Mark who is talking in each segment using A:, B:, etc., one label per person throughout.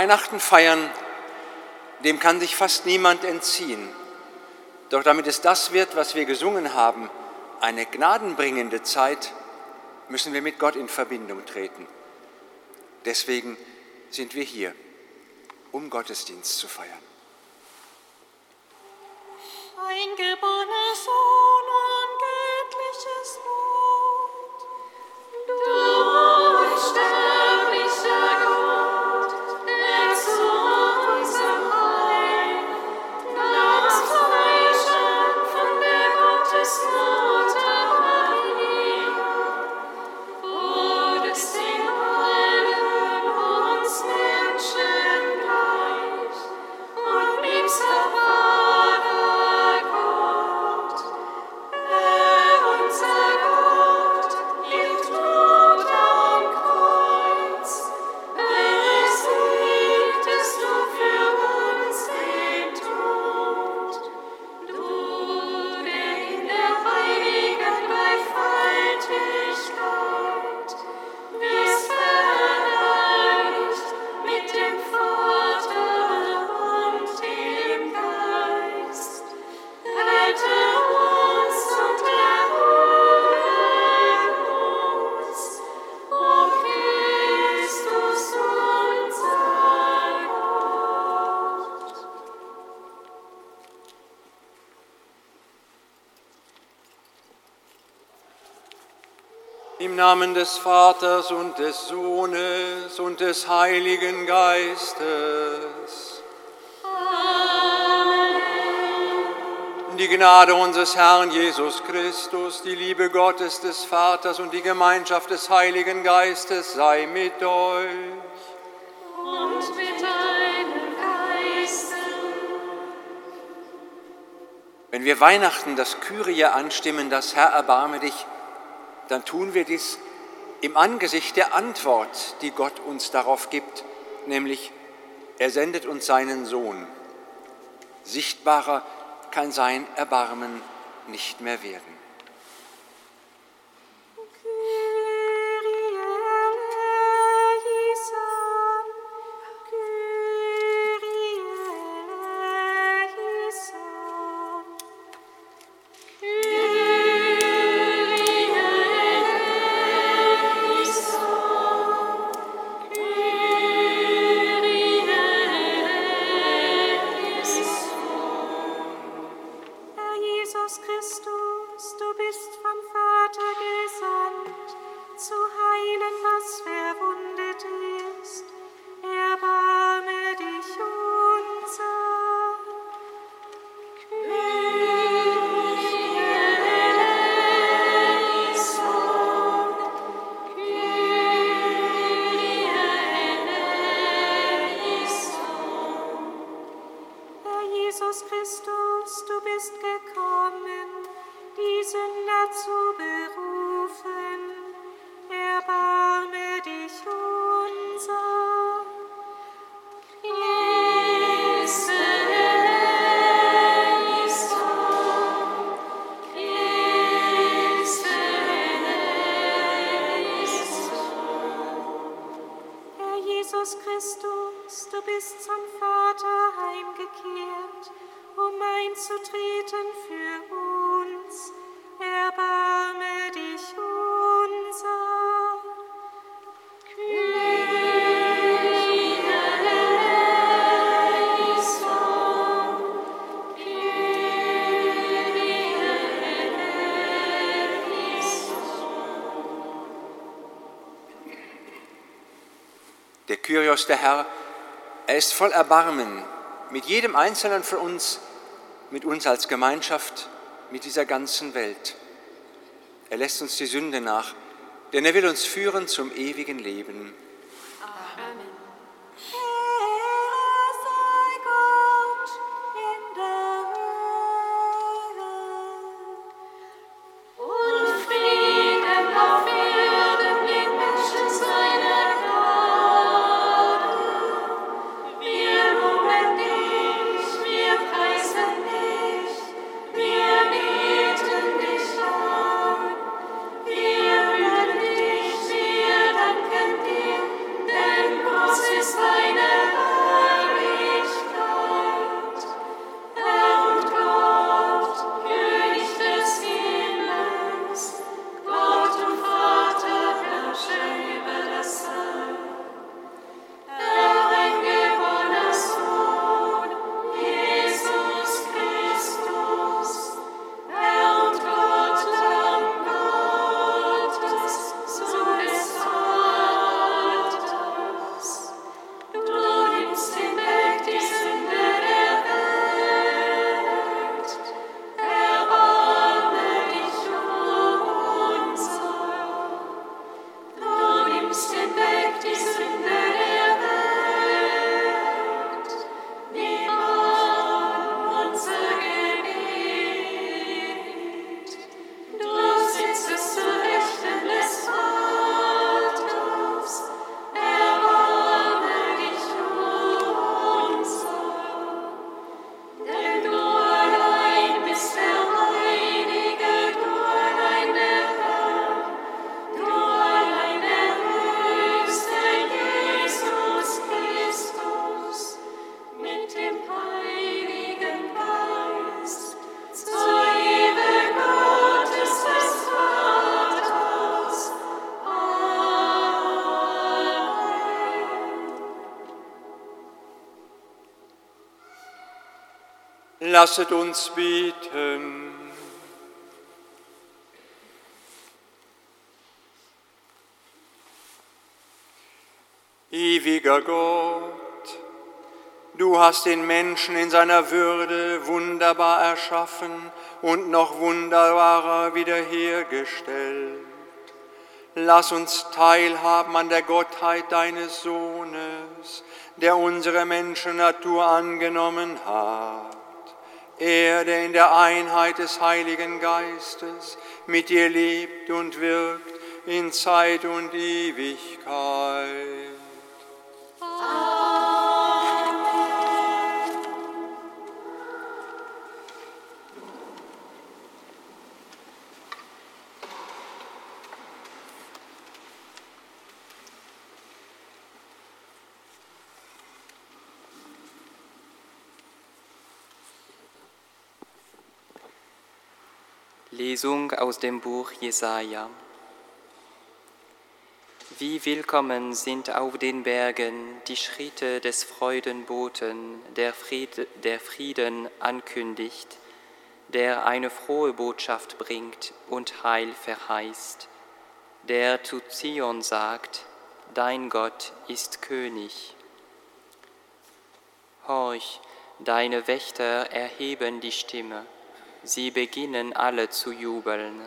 A: Weihnachten feiern, dem kann sich fast niemand entziehen. Doch damit es das wird, was wir gesungen haben, eine gnadenbringende Zeit, müssen wir mit Gott in Verbindung treten. Deswegen sind wir hier, um Gottesdienst zu feiern.
B: Eingeborener Sohn
A: Namen des Vaters und des Sohnes und des Heiligen Geistes. Die Gnade unseres Herrn Jesus Christus, die Liebe Gottes des Vaters und die Gemeinschaft des Heiligen Geistes sei mit euch.
B: Und mit deinem Geiste.
A: Wenn wir Weihnachten das Kyrie anstimmen, das Herr erbarme dich, dann tun wir dies im Angesicht der Antwort, die Gott uns darauf gibt, nämlich er sendet uns seinen Sohn. Sichtbarer kann sein Erbarmen nicht mehr werden. Kyrios, der Herr, er ist voll Erbarmen mit jedem Einzelnen von uns, mit uns als Gemeinschaft, mit dieser ganzen Welt. Er lässt uns die Sünde nach, denn er will uns führen zum ewigen Leben. Lasset uns beten. Ewiger Gott, du hast den Menschen in seiner Würde wunderbar erschaffen und noch wunderbarer wiederhergestellt. Lass uns teilhaben an der Gottheit deines Sohnes, der unsere Menschennatur angenommen hat. Er, der in der Einheit des Heiligen Geistes mit dir lebt und wirkt in Zeit und Ewigkeit.
C: Lesung aus dem Buch Jesaja. Wie willkommen sind auf den Bergen die Schritte des Freudenboten, der, Fried, der Frieden ankündigt, der eine frohe Botschaft bringt und Heil verheißt, der zu Zion sagt, Dein Gott ist König. Horch, deine Wächter erheben die Stimme sie beginnen alle zu jubeln,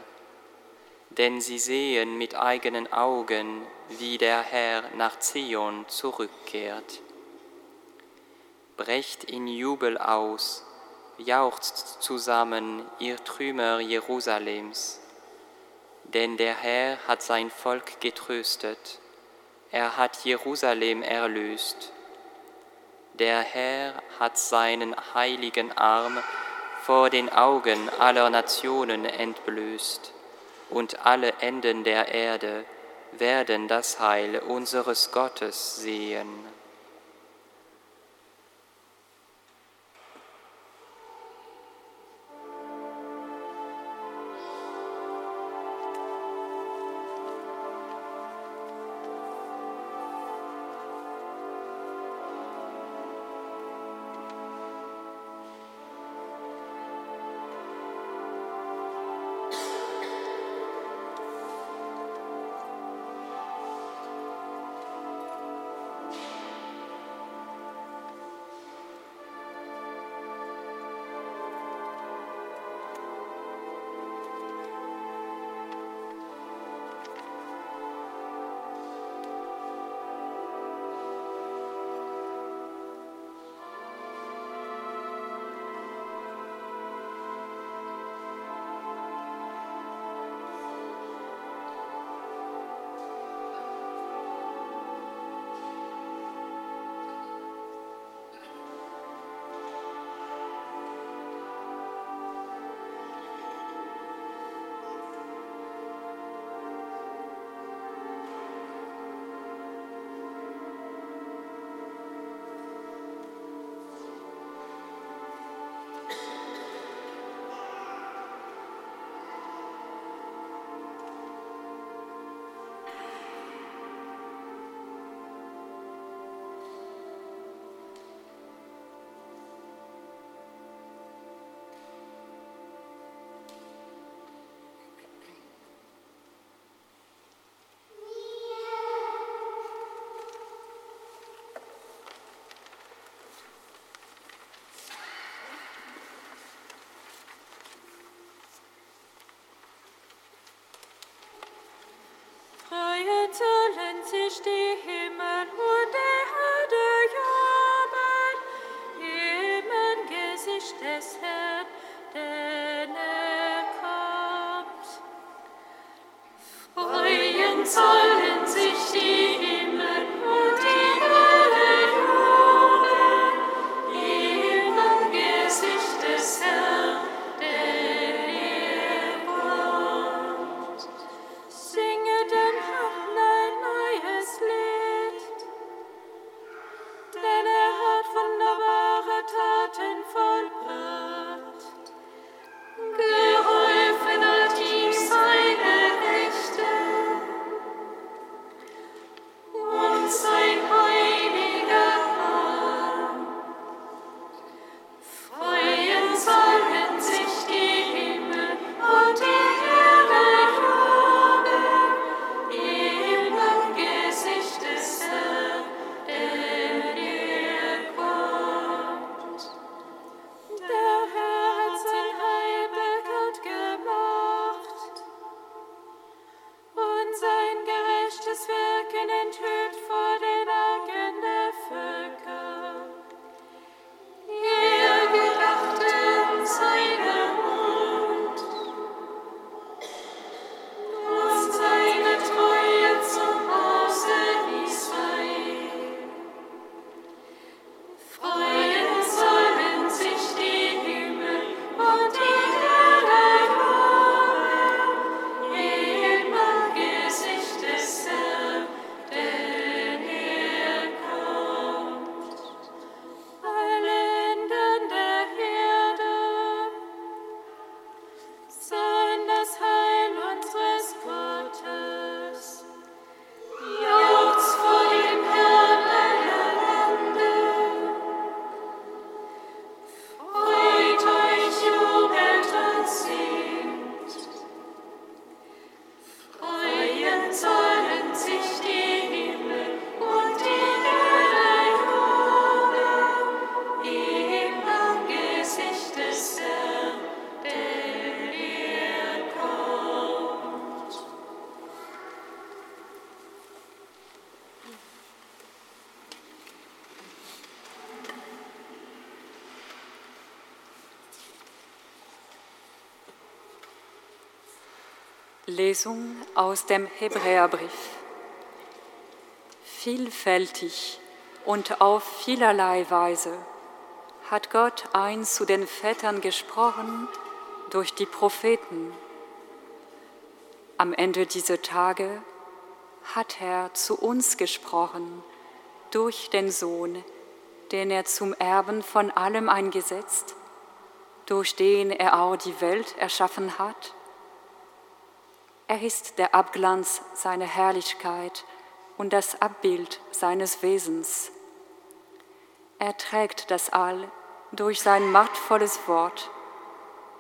C: denn sie sehen mit eigenen Augen, wie der Herr nach Zion zurückkehrt. Brecht in Jubel aus, jauchzt zusammen, ihr Trümmer Jerusalems, denn der Herr hat sein Volk getröstet, er hat Jerusalem erlöst. Der Herr hat seinen heiligen Arm vor den Augen aller Nationen entblößt, und alle Enden der Erde werden das Heil unseres Gottes sehen.
D: Lesung aus dem Hebräerbrief. Vielfältig und auf vielerlei Weise hat Gott einst zu den Vätern gesprochen durch die Propheten. Am Ende dieser Tage hat er zu uns gesprochen durch den Sohn, den er zum Erben von allem eingesetzt, durch den er auch die Welt erschaffen hat er ist der Abglanz seiner Herrlichkeit und das Abbild seines Wesens. Er trägt das All durch sein machtvolles Wort,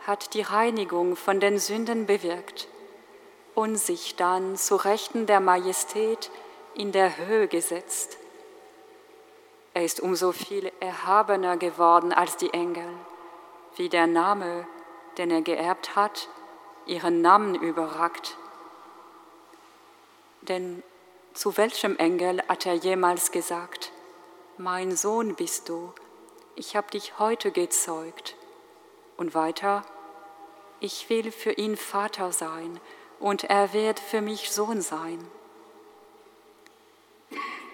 D: hat die Reinigung von den Sünden bewirkt und sich dann zu Rechten der Majestät in der Höhe gesetzt. Er ist umso viel erhabener geworden als die Engel, wie der Name, den er geerbt hat, ihren Namen überragt. Denn zu welchem Engel hat er jemals gesagt, mein Sohn bist du, ich habe dich heute gezeugt. Und weiter, ich will für ihn Vater sein und er wird für mich Sohn sein.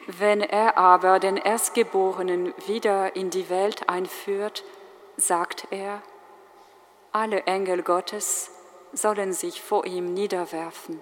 D: Wenn er aber den Erstgeborenen wieder in die Welt einführt, sagt er, alle Engel Gottes sollen sich vor ihm niederwerfen.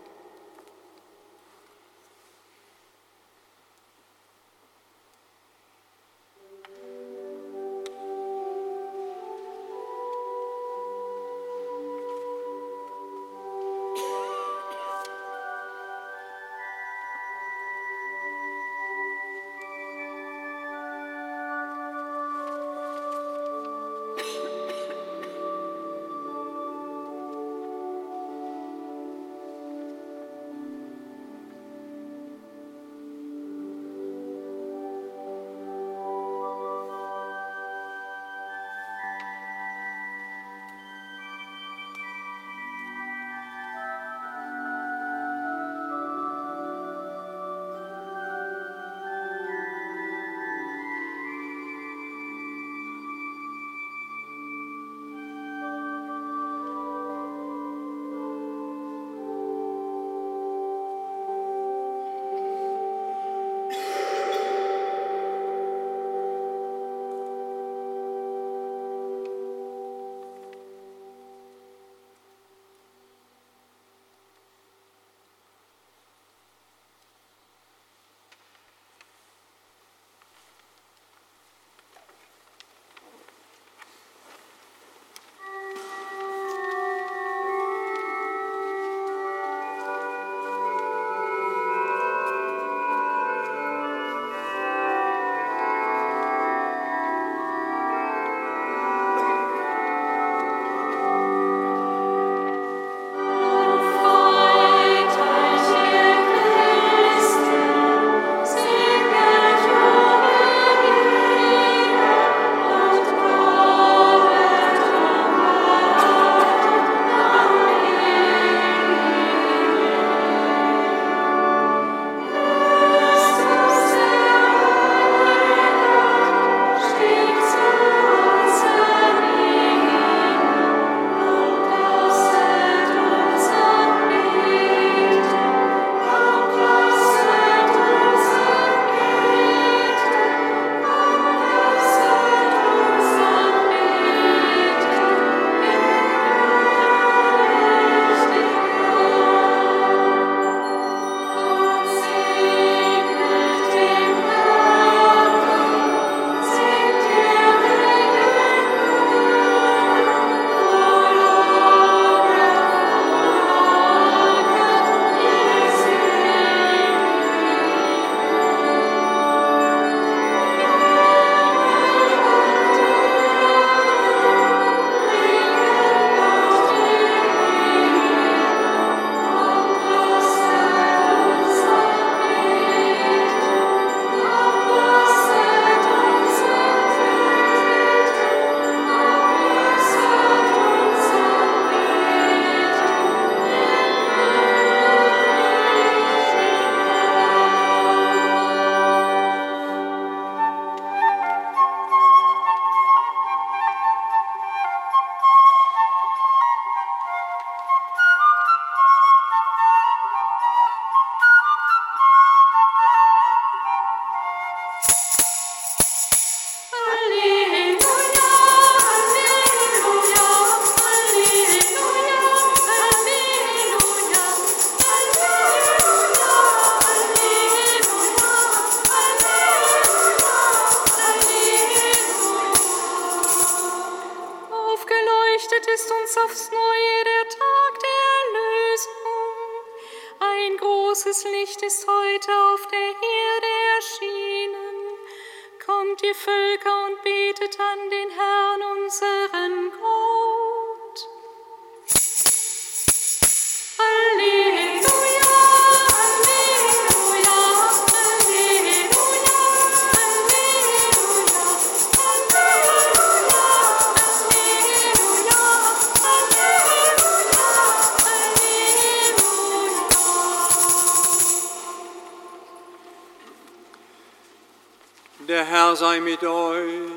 A: Mit euch.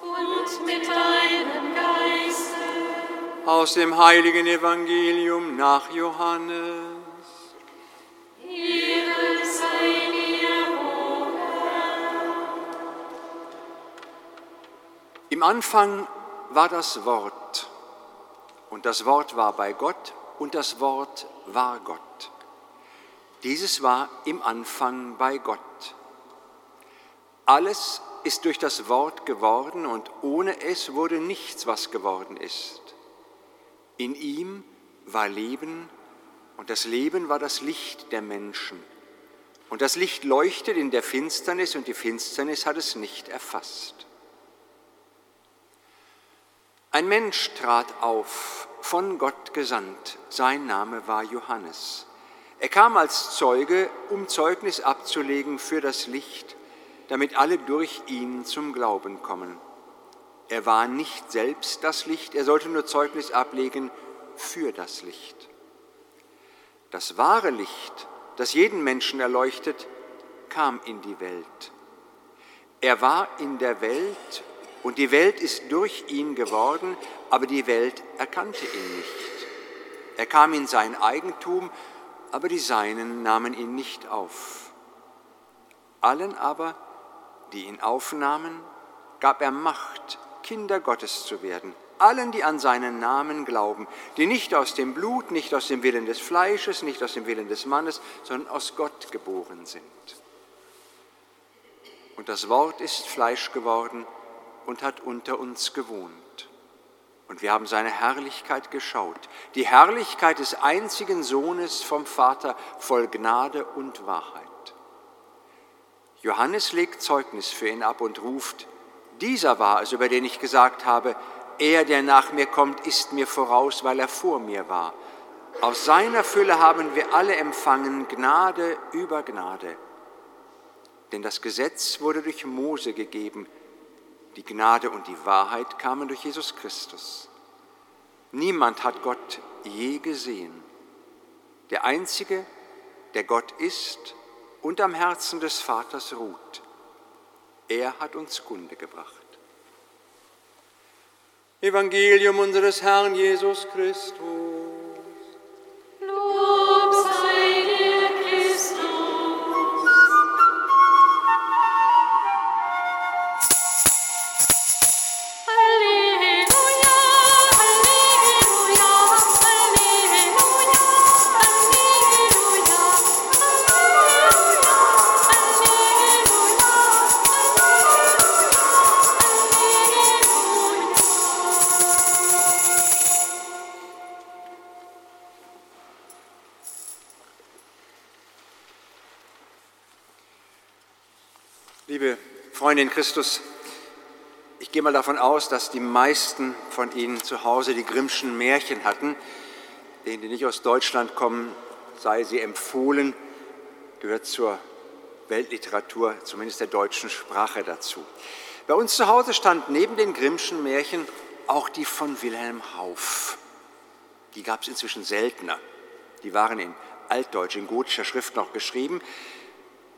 B: und mit deinem Geiste.
A: Aus dem heiligen Evangelium nach Johannes.
B: Ehre sei dir, o
A: Im Anfang war das Wort, und das Wort war bei Gott, und das Wort war Gott. Dieses war im Anfang bei Gott. Alles ist durch das Wort geworden, und ohne es wurde nichts, was geworden ist. In ihm war Leben, und das Leben war das Licht der Menschen. Und das Licht leuchtet in der Finsternis, und die Finsternis hat es nicht erfasst. Ein Mensch trat auf, von Gott gesandt. Sein Name war Johannes. Er kam als Zeuge, um Zeugnis abzulegen für das Licht, damit alle durch ihn zum Glauben kommen. Er war nicht selbst das Licht, er sollte nur Zeugnis ablegen für das Licht. Das wahre Licht, das jeden Menschen erleuchtet, kam in die Welt. Er war in der Welt und die Welt ist durch ihn geworden, aber die Welt erkannte ihn nicht. Er kam in sein Eigentum, aber die Seinen nahmen ihn nicht auf. Allen aber, die ihn aufnahmen, gab er Macht, Kinder Gottes zu werden. Allen, die an seinen Namen glauben, die nicht aus dem Blut, nicht aus dem Willen des Fleisches, nicht aus dem Willen des Mannes, sondern aus Gott geboren sind. Und das Wort ist Fleisch geworden und hat unter uns gewohnt. Und wir haben seine Herrlichkeit geschaut, die Herrlichkeit des einzigen Sohnes vom Vater voll Gnade und Wahrheit. Johannes legt Zeugnis für ihn ab und ruft, dieser war es, über den ich gesagt habe, er, der nach mir kommt, ist mir voraus, weil er vor mir war. Aus seiner Fülle haben wir alle empfangen Gnade über Gnade. Denn das Gesetz wurde durch Mose gegeben, die Gnade und die Wahrheit kamen durch Jesus Christus. Niemand hat Gott je gesehen. Der Einzige, der Gott ist und am Herzen des Vaters ruht, er hat uns Kunde gebracht. Evangelium unseres Herrn Jesus Christus. Freunde in Christus, ich gehe mal davon aus, dass die meisten von Ihnen zu Hause die Grimmschen Märchen hatten. Denen, die nicht aus Deutschland kommen, sei sie empfohlen, gehört zur Weltliteratur, zumindest der deutschen Sprache dazu. Bei uns zu Hause stand neben den Grimmschen Märchen auch die von Wilhelm Hauff. Die gab es inzwischen seltener. Die waren in Altdeutsch, in gotischer Schrift noch geschrieben.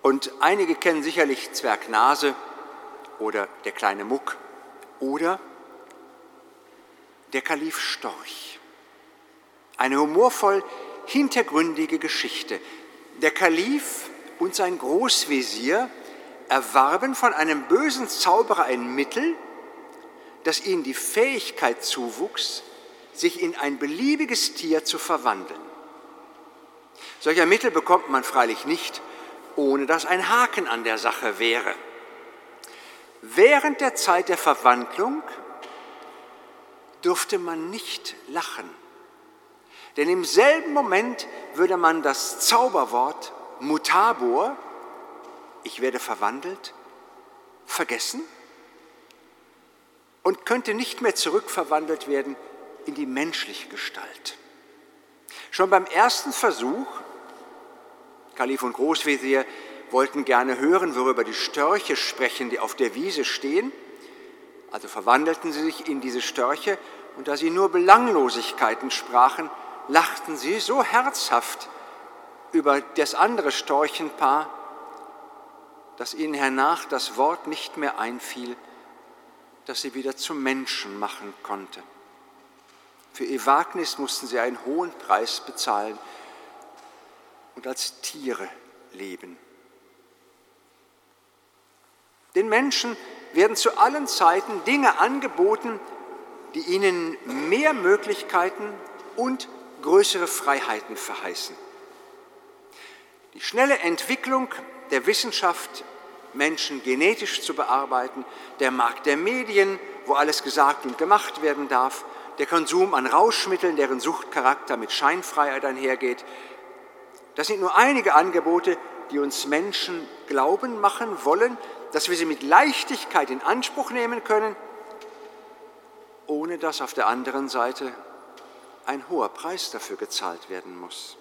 A: Und einige kennen sicherlich Zwerg Nase oder der kleine Muck oder der Kalif Storch. Eine humorvoll hintergründige Geschichte. Der Kalif und sein Großvezier erwarben von einem bösen Zauberer ein Mittel, das ihnen die Fähigkeit zuwuchs, sich in ein beliebiges Tier zu verwandeln. Solcher Mittel bekommt man freilich nicht, ohne dass ein Haken an der Sache wäre. Während der Zeit der Verwandlung dürfte man nicht lachen. Denn im selben Moment würde man das Zauberwort mutabor, ich werde verwandelt, vergessen und könnte nicht mehr zurückverwandelt werden in die menschliche Gestalt. Schon beim ersten Versuch, Kalif und Großvezier wollten gerne hören, worüber die Störche sprechen, die auf der Wiese stehen, also verwandelten sie sich in diese Störche und da sie nur Belanglosigkeiten sprachen, lachten sie so herzhaft über das andere Storchenpaar, dass ihnen hernach das Wort nicht mehr einfiel, das sie wieder zum Menschen machen konnte. Für ihr Wagnis mussten sie einen hohen Preis bezahlen und als Tiere leben. Den Menschen werden zu allen Zeiten Dinge angeboten, die ihnen mehr Möglichkeiten und größere Freiheiten verheißen. Die schnelle Entwicklung der Wissenschaft, Menschen genetisch zu bearbeiten, der Markt der Medien, wo alles gesagt und gemacht werden darf, der Konsum an Rauschmitteln, deren Suchtcharakter mit Scheinfreiheit einhergeht. Das sind nur einige Angebote, die uns Menschen glauben machen wollen, dass wir sie mit Leichtigkeit in Anspruch nehmen können, ohne dass auf der anderen Seite ein hoher Preis dafür gezahlt werden muss.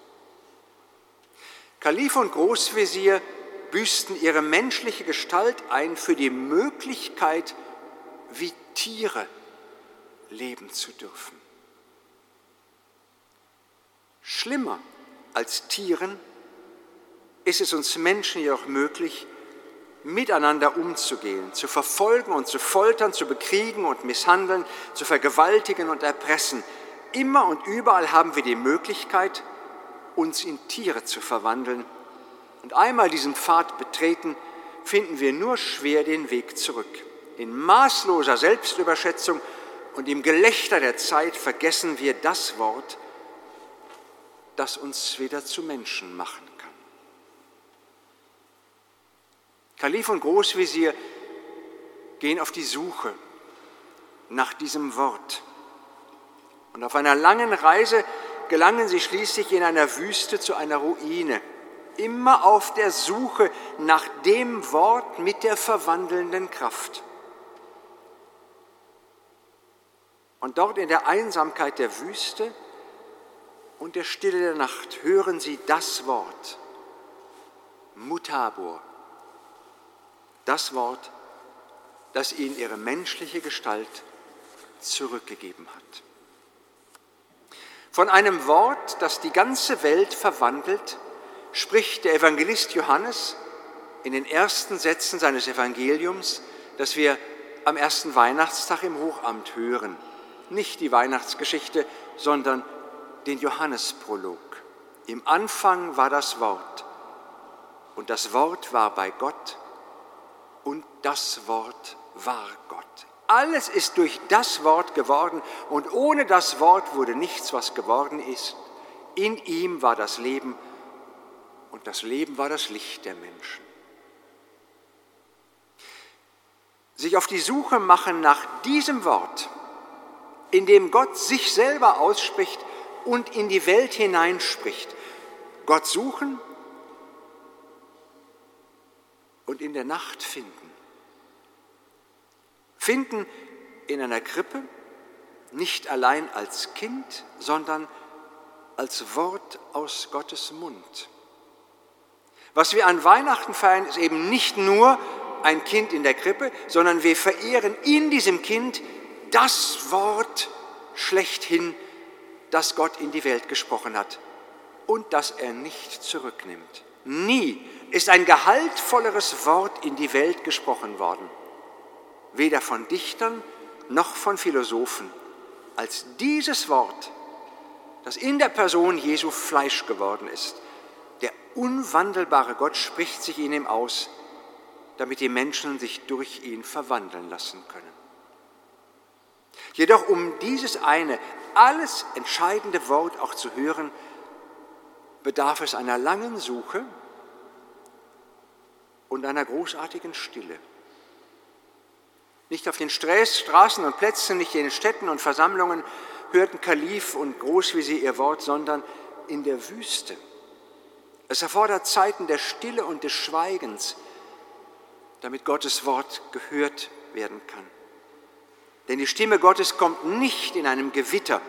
A: Kalif und Großvezier büßten ihre menschliche Gestalt ein für die Möglichkeit, wie Tiere leben zu dürfen. Schlimmer als Tieren ist es uns Menschen jedoch möglich, miteinander umzugehen, zu verfolgen und zu foltern, zu bekriegen und misshandeln, zu vergewaltigen und erpressen. Immer und überall haben wir die Möglichkeit, uns in Tiere zu verwandeln. Und einmal diesen Pfad betreten, finden wir nur schwer den Weg zurück. In maßloser Selbstüberschätzung und im Gelächter der Zeit vergessen wir das Wort, das uns wieder zu Menschen machen kann. Kalif und Großvezier gehen auf die Suche nach diesem Wort. Und auf einer langen Reise gelangen sie schließlich in einer Wüste zu einer Ruine, immer auf der Suche nach dem Wort mit der verwandelnden Kraft. Und dort in der Einsamkeit der Wüste und der Stille der Nacht hören sie das Wort, Mutabor, das Wort, das ihnen ihre menschliche Gestalt zurückgegeben hat. Von einem Wort, das die ganze Welt verwandelt, spricht der Evangelist Johannes in den ersten Sätzen seines Evangeliums, das wir am ersten Weihnachtstag im Hochamt hören. Nicht die Weihnachtsgeschichte, sondern den Johannesprolog. Im Anfang war das Wort und das Wort war bei Gott und das Wort war Gott. Alles ist durch das Wort geworden und ohne das Wort wurde nichts, was geworden ist. In ihm war das Leben und das Leben war das Licht der Menschen. Sich auf die Suche machen nach diesem Wort, in dem Gott sich selber ausspricht und in die Welt hineinspricht. Gott suchen und in der Nacht finden. Finden in einer Krippe, nicht allein als Kind, sondern als Wort aus Gottes Mund. Was wir an Weihnachten feiern, ist eben nicht nur ein Kind in der Krippe, sondern wir verehren in diesem Kind das Wort schlechthin, das Gott in die Welt gesprochen hat und das er nicht zurücknimmt. Nie ist ein gehaltvolleres Wort in die Welt gesprochen worden, weder von Dichtern noch von Philosophen, als dieses Wort, das in der Person Jesu Fleisch geworden ist. Der unwandelbare Gott spricht sich in ihm aus, damit die Menschen sich durch ihn verwandeln lassen können. Jedoch um dieses eine, alles entscheidende Wort auch zu hören, bedarf es einer langen Suche und einer großartigen Stille. Nicht auf den Straßen und Plätzen, nicht in den Städten und Versammlungen hörten Kalif und Großvisier ihr Wort, sondern in der Wüste. Es erfordert Zeiten der Stille und des Schweigens, damit Gottes Wort gehört werden kann. Denn die Stimme Gottes kommt nicht in einem Gewitter,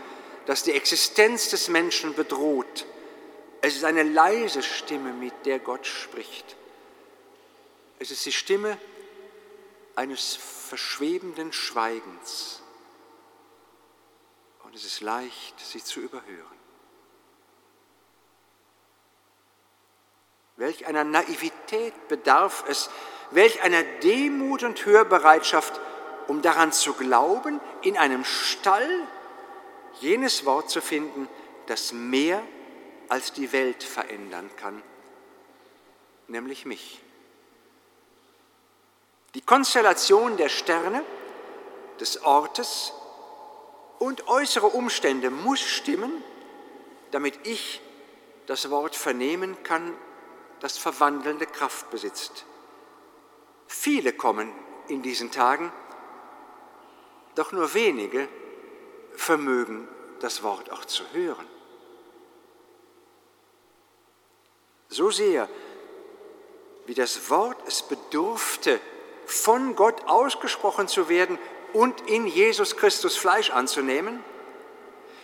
A: das die Existenz des Menschen bedroht. Es ist eine leise Stimme, mit der Gott spricht. Es ist die Stimme eines verschwebenden Schweigens. Und es ist leicht, sie zu überhören. Welch einer Naivität bedarf es, welch einer Demut und Hörbereitschaft, um daran zu glauben, in einem Stall jenes Wort zu finden, das mehr als die Welt verändern kann, nämlich mich. Die Konstellation der Sterne, des Ortes und äußere Umstände muss stimmen, damit ich das Wort vernehmen kann, das verwandelnde Kraft besitzt. Viele kommen in diesen Tagen, doch nur wenige vermögen das Wort auch zu hören. So sehr, wie das Wort es bedurfte, von Gott ausgesprochen zu werden und in Jesus Christus Fleisch anzunehmen,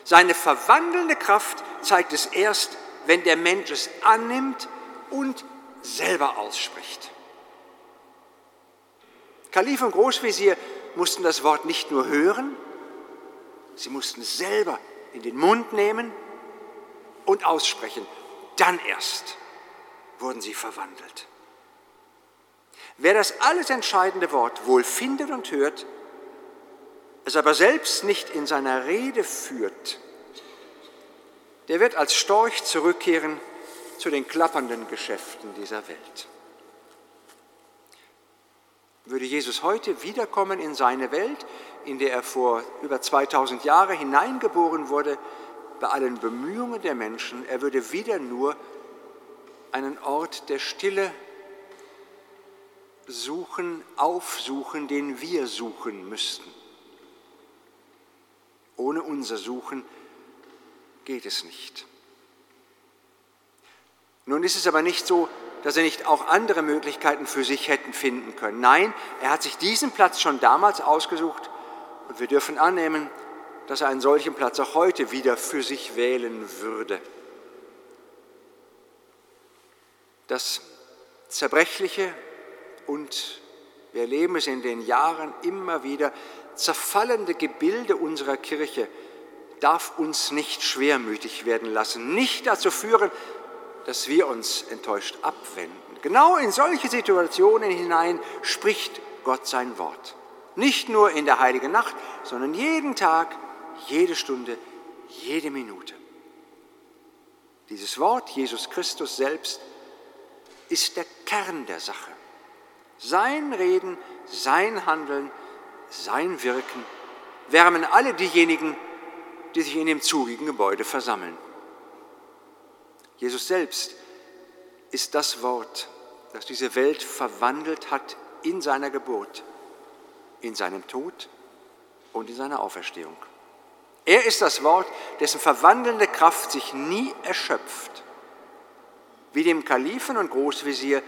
A: seine verwandelnde Kraft zeigt es erst, wenn der Mensch es annimmt und selber ausspricht. Kalif und Großvezier mussten das Wort nicht nur hören, sie mussten es selber in den Mund nehmen und aussprechen. Dann erst wurden sie verwandelt. Wer das alles entscheidende Wort wohl findet und hört, es aber selbst nicht in seiner Rede führt, der wird als Storch zurückkehren zu den klappernden Geschäften dieser Welt. Würde Jesus heute wiederkommen in seine Welt, in der er vor über 2000 Jahren hineingeboren wurde, bei allen Bemühungen der Menschen, er würde wieder nur einen Ort der Stille suchen, aufsuchen, den wir suchen müssten. Ohne unser Suchen geht es nicht. Nun ist es aber nicht so, dass er nicht auch andere Möglichkeiten für sich hätten finden können. Nein, er hat sich diesen Platz schon damals ausgesucht und wir dürfen annehmen, dass er einen solchen Platz auch heute wieder für sich wählen würde. Das zerbrechliche und wir erleben es in den Jahren immer wieder, zerfallende Gebilde unserer Kirche darf uns nicht schwermütig werden lassen, nicht dazu führen, dass wir uns enttäuscht abwenden. Genau in solche Situationen hinein spricht Gott sein Wort. Nicht nur in der heiligen Nacht, sondern jeden Tag, jede Stunde, jede Minute. Dieses Wort, Jesus Christus selbst, ist der Kern der Sache. Sein Reden, sein Handeln, sein Wirken wärmen alle diejenigen, die sich in dem zugigen Gebäude versammeln. Jesus selbst ist das Wort, das diese Welt verwandelt hat in seiner Geburt, in seinem Tod und in seiner Auferstehung. Er ist das Wort, dessen verwandelnde Kraft sich nie erschöpft. Wie dem Kalifen und Großvisier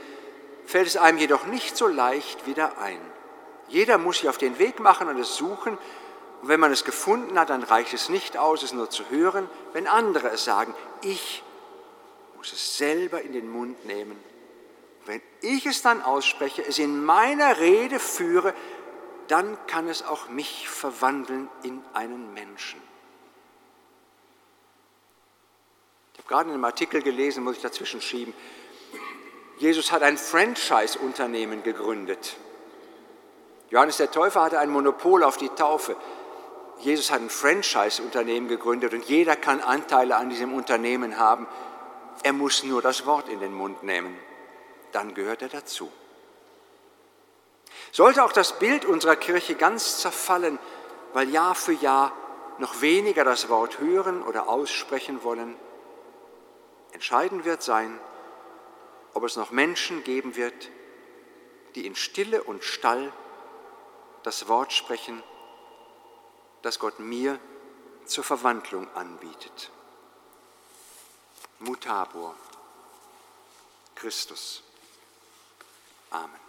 A: fällt es einem jedoch nicht so leicht wieder ein. Jeder muss sich auf den Weg machen und es suchen. Und wenn man es gefunden hat, dann reicht es nicht aus, es nur zu hören, wenn andere es sagen. Ich muss es selber in den Mund nehmen. Wenn ich es dann ausspreche, es in meiner Rede führe, dann kann es auch mich verwandeln in einen Menschen. Ich habe gerade in einem Artikel gelesen, muss ich dazwischen schieben, Jesus hat ein Franchise-Unternehmen gegründet. Johannes der Täufer hatte ein Monopol auf die Taufe. Jesus hat ein Franchise-Unternehmen gegründet und jeder kann Anteile an diesem Unternehmen haben. Er muss nur das Wort in den Mund nehmen. Dann gehört er dazu. Sollte auch das Bild unserer Kirche ganz zerfallen, weil Jahr für Jahr noch weniger das Wort hören oder aussprechen wollen, entscheidend wird sein, ob es noch Menschen geben wird, die in Stille und Stall
B: das Wort sprechen, das Gott mir zur Verwandlung anbietet. Mutabor, Christus. Amen.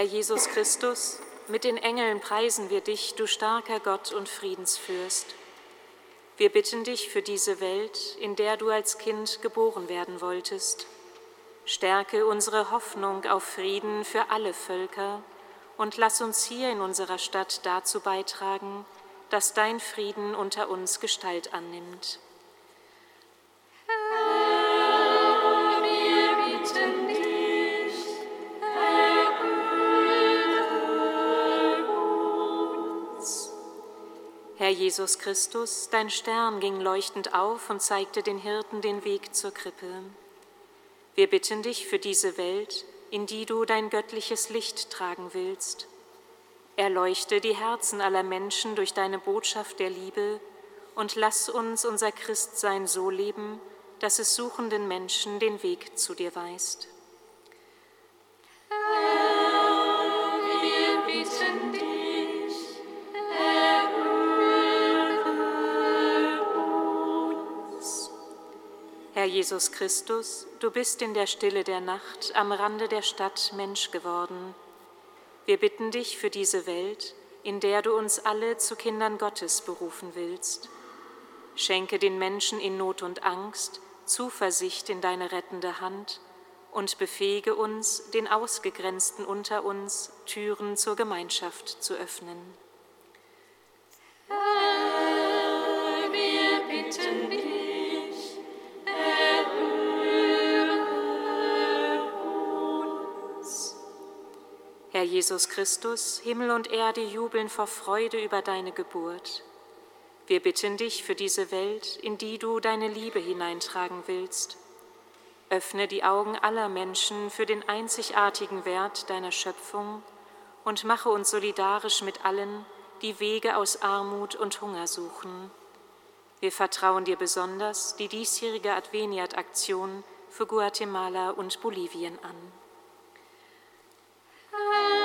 E: Herr Jesus Christus, mit den Engeln preisen wir dich, du starker Gott und Friedensfürst. Wir bitten dich für diese Welt, in der du als Kind geboren werden wolltest. Stärke unsere Hoffnung auf Frieden für alle Völker und lass uns hier in unserer Stadt dazu beitragen, dass dein Frieden unter uns Gestalt annimmt. Jesus Christus, dein Stern ging leuchtend auf und zeigte den Hirten den Weg zur Krippe. Wir bitten dich für diese Welt, in die du dein göttliches Licht tragen willst. Erleuchte die Herzen aller Menschen durch deine Botschaft der Liebe und lass uns unser Christsein so leben, dass es suchenden Menschen den Weg zu dir weist. Herr Jesus Christus, du bist in der Stille der Nacht am Rande der Stadt Mensch geworden. Wir bitten dich für diese Welt, in der du uns alle zu Kindern Gottes berufen willst. Schenke den Menschen in Not und Angst Zuversicht in deine rettende Hand und befähige uns, den Ausgegrenzten unter uns Türen zur Gemeinschaft zu öffnen.
B: Herr, wir bitten dich,
E: Herr Jesus Christus, Himmel und Erde jubeln vor Freude über deine Geburt. Wir bitten dich für diese Welt, in die du deine Liebe hineintragen willst. Öffne die Augen aller Menschen für den einzigartigen Wert deiner Schöpfung und mache uns solidarisch mit allen, die Wege aus Armut und Hunger suchen. Wir vertrauen dir besonders die diesjährige Adveniat-Aktion für Guatemala und Bolivien an. Bye.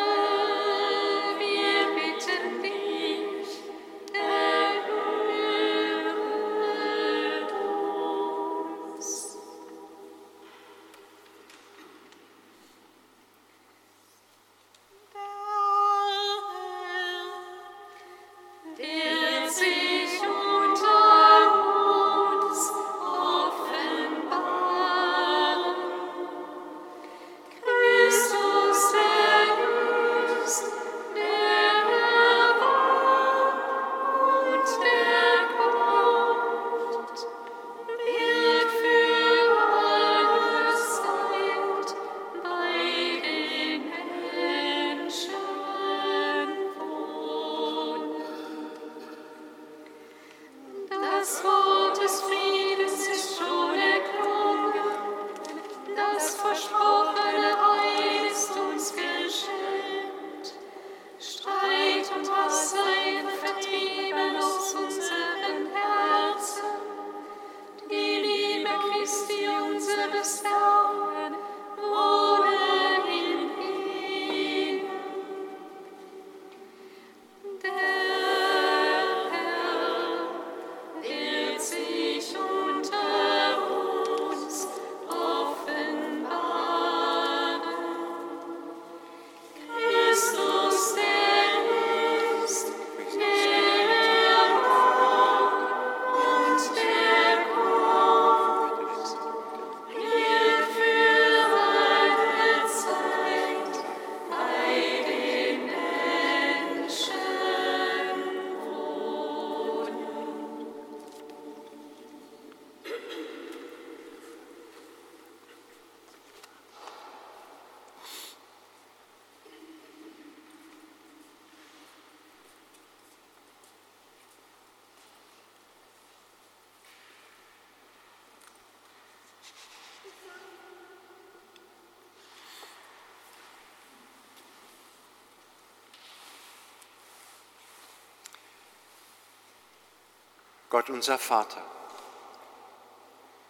A: Gott unser Vater,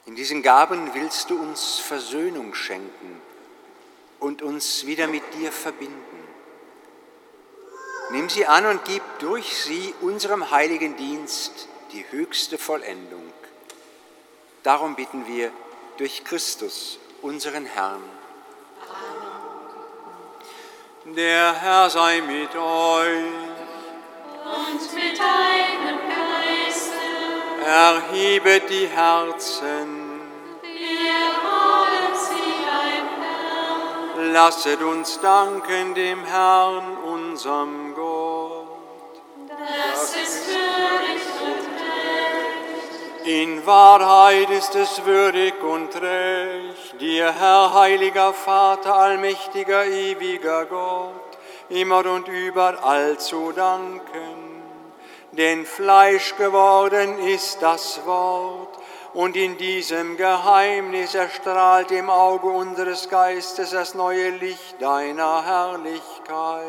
A: in diesen Gaben willst du uns Versöhnung schenken und uns wieder mit dir verbinden. Nimm sie an und gib durch sie unserem heiligen Dienst die höchste Vollendung. Darum bitten wir durch Christus, unseren Herrn. Amen. Der Herr sei mit euch.
B: Und mit deinem
A: Erhebet die Herzen.
B: Wir haben sie beim Herrn.
A: Lasset uns danken dem Herrn, unserem Gott.
B: Das ist recht.
A: In Wahrheit ist es würdig und recht, dir, Herr, heiliger Vater, allmächtiger, ewiger Gott, immer und überall zu danken denn Fleisch geworden ist das Wort, und in diesem Geheimnis erstrahlt im Auge unseres Geistes das neue Licht deiner Herrlichkeit.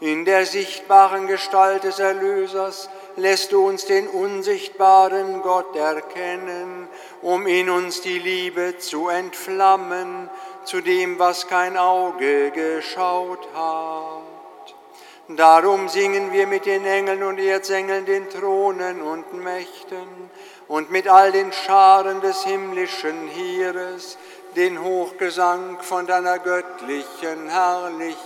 A: In der sichtbaren Gestalt des Erlösers lässt du uns den unsichtbaren Gott erkennen, um in uns die Liebe zu entflammen zu dem, was kein Auge geschaut hat. Darum singen wir mit den Engeln und Erzengeln, den Thronen und Mächten und mit all den Scharen des himmlischen Heeres den Hochgesang von deiner göttlichen Herrlichkeit.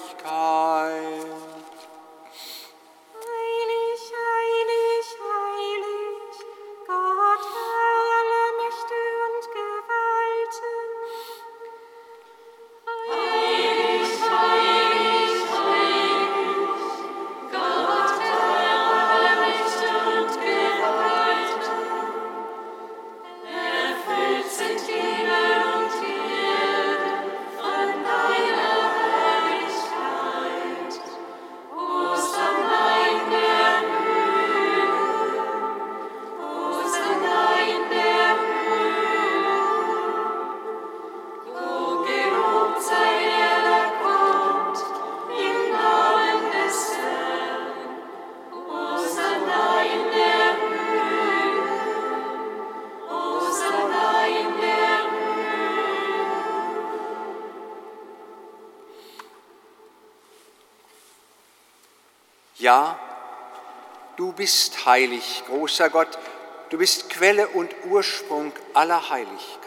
A: Ja, du bist heilig, großer Gott, du bist Quelle und Ursprung aller Heiligkeit.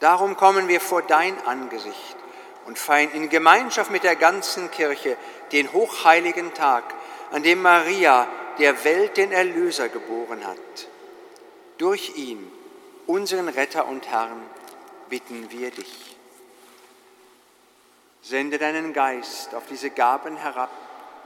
A: Darum kommen wir vor dein Angesicht und feiern in Gemeinschaft mit der ganzen Kirche den hochheiligen Tag, an dem Maria der Welt den Erlöser geboren hat. Durch ihn, unseren Retter und Herrn, bitten wir dich. Sende deinen Geist auf diese Gaben herab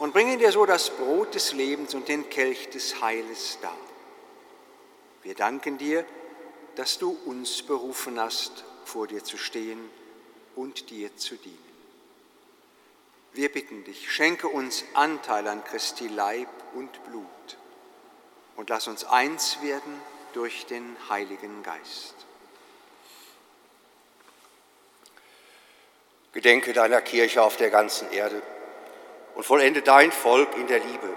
A: und bringen dir so das Brot des Lebens und den Kelch des Heiles dar. Wir danken dir, dass du uns berufen hast, vor dir zu stehen und dir zu dienen. Wir bitten dich, schenke uns Anteil an Christi Leib und Blut und lass uns eins werden durch den Heiligen Geist.
F: Gedenke deiner Kirche auf der ganzen Erde und vollende dein Volk in der Liebe.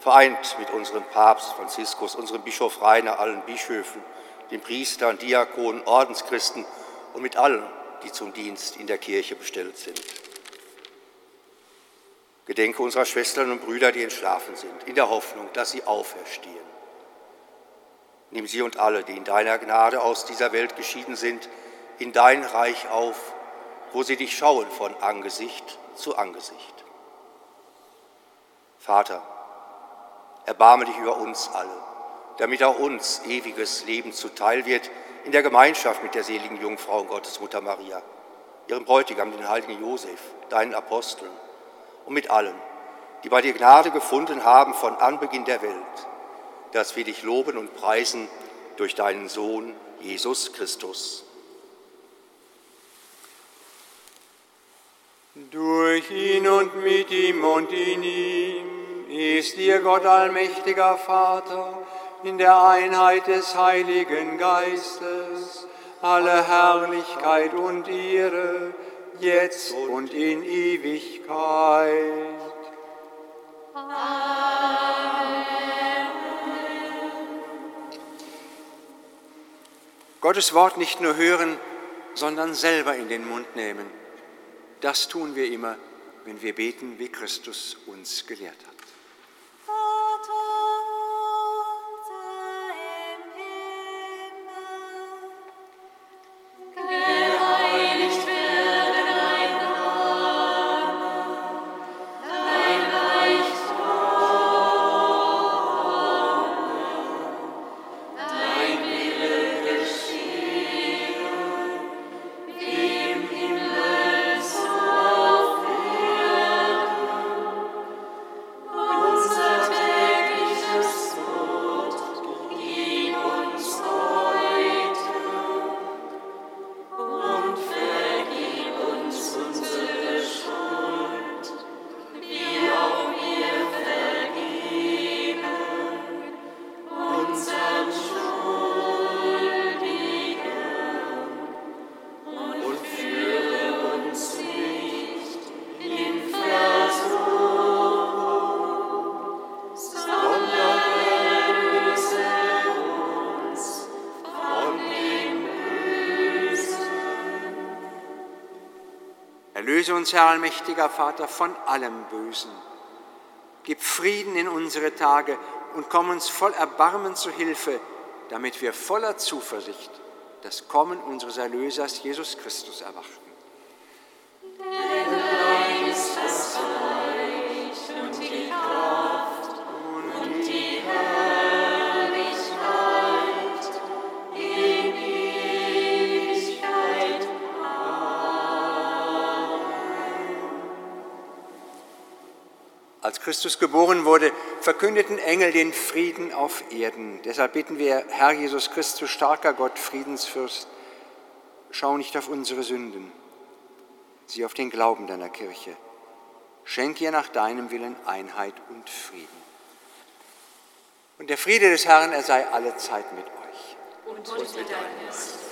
F: Vereint mit unserem Papst Franziskus, unserem Bischof Rainer, allen Bischöfen, den Priestern, Diakonen, Ordenschristen und mit allen, die zum Dienst in der Kirche bestellt sind. Gedenke unserer Schwestern und Brüder, die entschlafen sind, in der Hoffnung, dass sie auferstehen. Nimm sie und alle, die in deiner Gnade aus dieser Welt geschieden sind, in dein Reich auf, wo sie dich schauen von Angesicht zu Angesicht. Vater, erbarme dich über uns alle, damit auch uns ewiges Leben zuteil wird in der Gemeinschaft mit der seligen Jungfrau und Gottesmutter Maria, ihrem Bräutigam, den heiligen Josef, deinen Aposteln und mit allen, die bei dir Gnade gefunden haben von Anbeginn der Welt, dass wir dich loben und preisen durch deinen Sohn Jesus Christus.
B: Durch ihn und mit ihm und in ihm ist dir Gott allmächtiger Vater, in der Einheit des Heiligen Geistes, alle Herrlichkeit und Ehre, jetzt und in Ewigkeit. Gottes Wort nicht nur hören, sondern selber in den Mund nehmen. Das tun wir immer, wenn wir beten, wie Christus uns gelehrt hat. Pater uns, Herr allmächtiger Vater, von allem Bösen. Gib Frieden in unsere Tage und komm uns voll Erbarmen zu Hilfe, damit wir voller Zuversicht das Kommen unseres Erlösers Jesus Christus erwarten. Als Christus geboren wurde, verkündeten Engel den Frieden auf Erden. Deshalb bitten wir, Herr Jesus Christus, starker Gott, Friedensfürst, schau nicht auf unsere Sünden, sieh auf den Glauben deiner Kirche. Schenk ihr nach deinem Willen Einheit und Frieden. Und der Friede des Herrn, er sei alle Zeit mit euch. Und mit deinem Geist.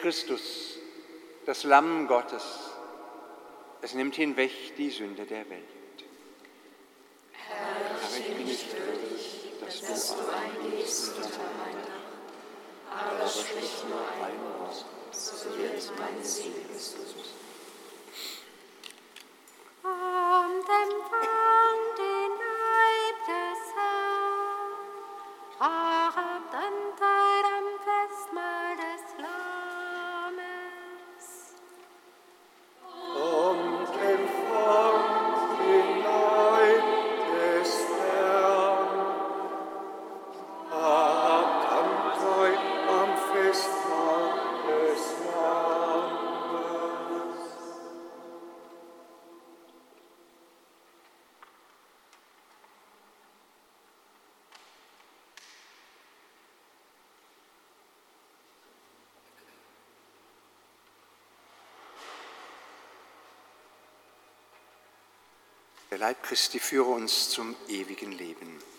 B: Christus, das Lamm Gottes. Es nimmt hinweg die Sünde der Welt.
A: Leib Christi führe uns zum ewigen Leben.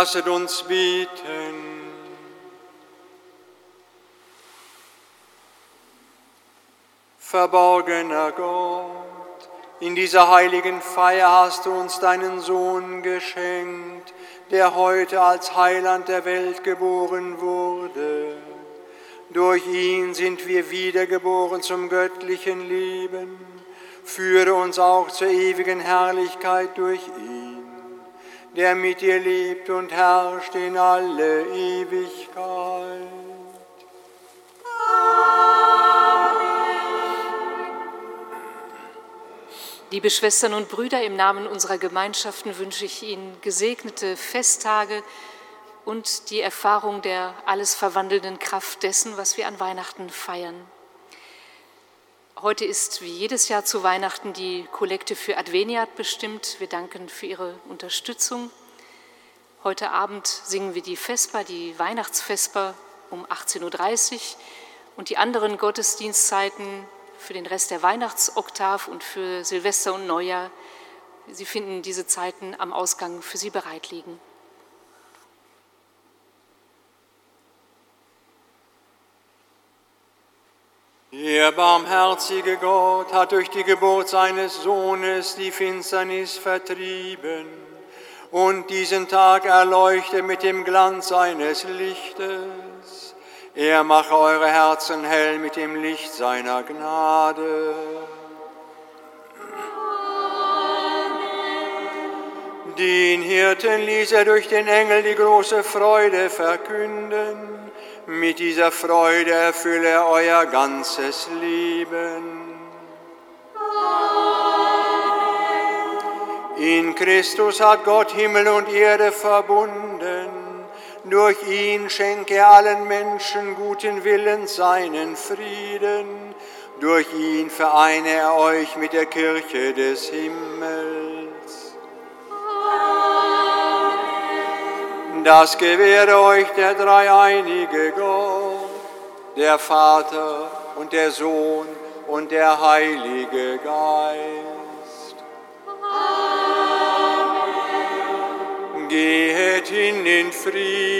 A: Lasset uns bieten. Verborgener Gott, in dieser heiligen Feier hast du uns deinen Sohn geschenkt, der heute als Heiland der Welt geboren wurde. Durch ihn sind wir wiedergeboren zum göttlichen Leben. Führe uns auch zur ewigen Herrlichkeit durch ihn, der mit dir lebt und herrscht in alle Ewigkeit.
B: Liebe Schwestern und Brüder, im Namen unserer Gemeinschaften wünsche ich Ihnen gesegnete Festtage und die Erfahrung der alles verwandelnden Kraft dessen, was wir an Weihnachten feiern. Heute ist wie jedes Jahr zu Weihnachten die Kollekte für Adveniat bestimmt. Wir danken für Ihre Unterstützung. Heute Abend singen wir die Vesper, die Weihnachtsvesper um 18.30 Uhr und die anderen Gottesdienstzeiten für den Rest der Weihnachtsoktav und für Silvester und Neujahr. Sie finden diese Zeiten am Ausgang für Sie bereit liegen.
A: Der barmherzige Gott hat durch die Geburt seines Sohnes die Finsternis vertrieben und diesen Tag erleuchtet mit dem Glanz seines Lichtes. Er mache eure Herzen hell mit dem Licht seiner Gnade. Den Hirten ließ er durch den Engel die große Freude verkünden. Mit dieser Freude erfülle er euer ganzes Leben. In Christus hat Gott Himmel und Erde verbunden. Durch ihn schenke er allen Menschen guten Willens seinen Frieden. Durch ihn vereine er euch mit der Kirche des Himmels. Das gewähre euch der dreieinige Gott, der Vater und der Sohn und der Heilige Geist. Amen. Gehet hin in Frieden.